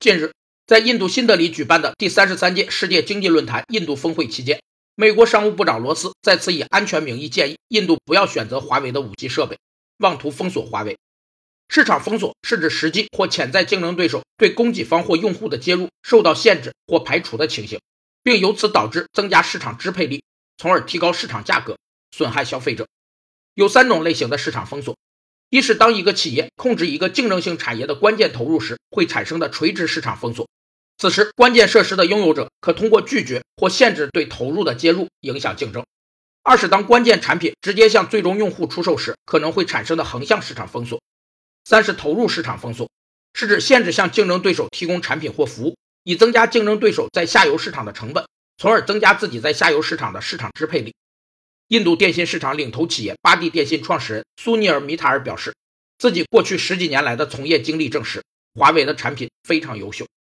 近日，在印度新德里举办的第三十三届世界经济论坛印度峰会期间，美国商务部长罗斯再次以安全名义建议印度不要选择华为的 5G 设备，妄图封锁华为。市场封锁是指实际或潜在竞争对手对供给方或用户的接入受到限制或排除的情形，并由此导致增加市场支配力，从而提高市场价格，损害消费者。有三种类型的市场封锁。一是当一个企业控制一个竞争性产业的关键投入时，会产生的垂直市场封锁。此时，关键设施的拥有者可通过拒绝或限制对投入的接入，影响竞争。二是当关键产品直接向最终用户出售时，可能会产生的横向市场封锁。三是投入市场封锁，是指限制向竞争对手提供产品或服务，以增加竞争对手在下游市场的成本，从而增加自己在下游市场的市场支配力。印度电信市场领头企业巴蒂电信创始人苏尼尔·米塔尔表示，自己过去十几年来的从业经历证实，华为的产品非常优秀。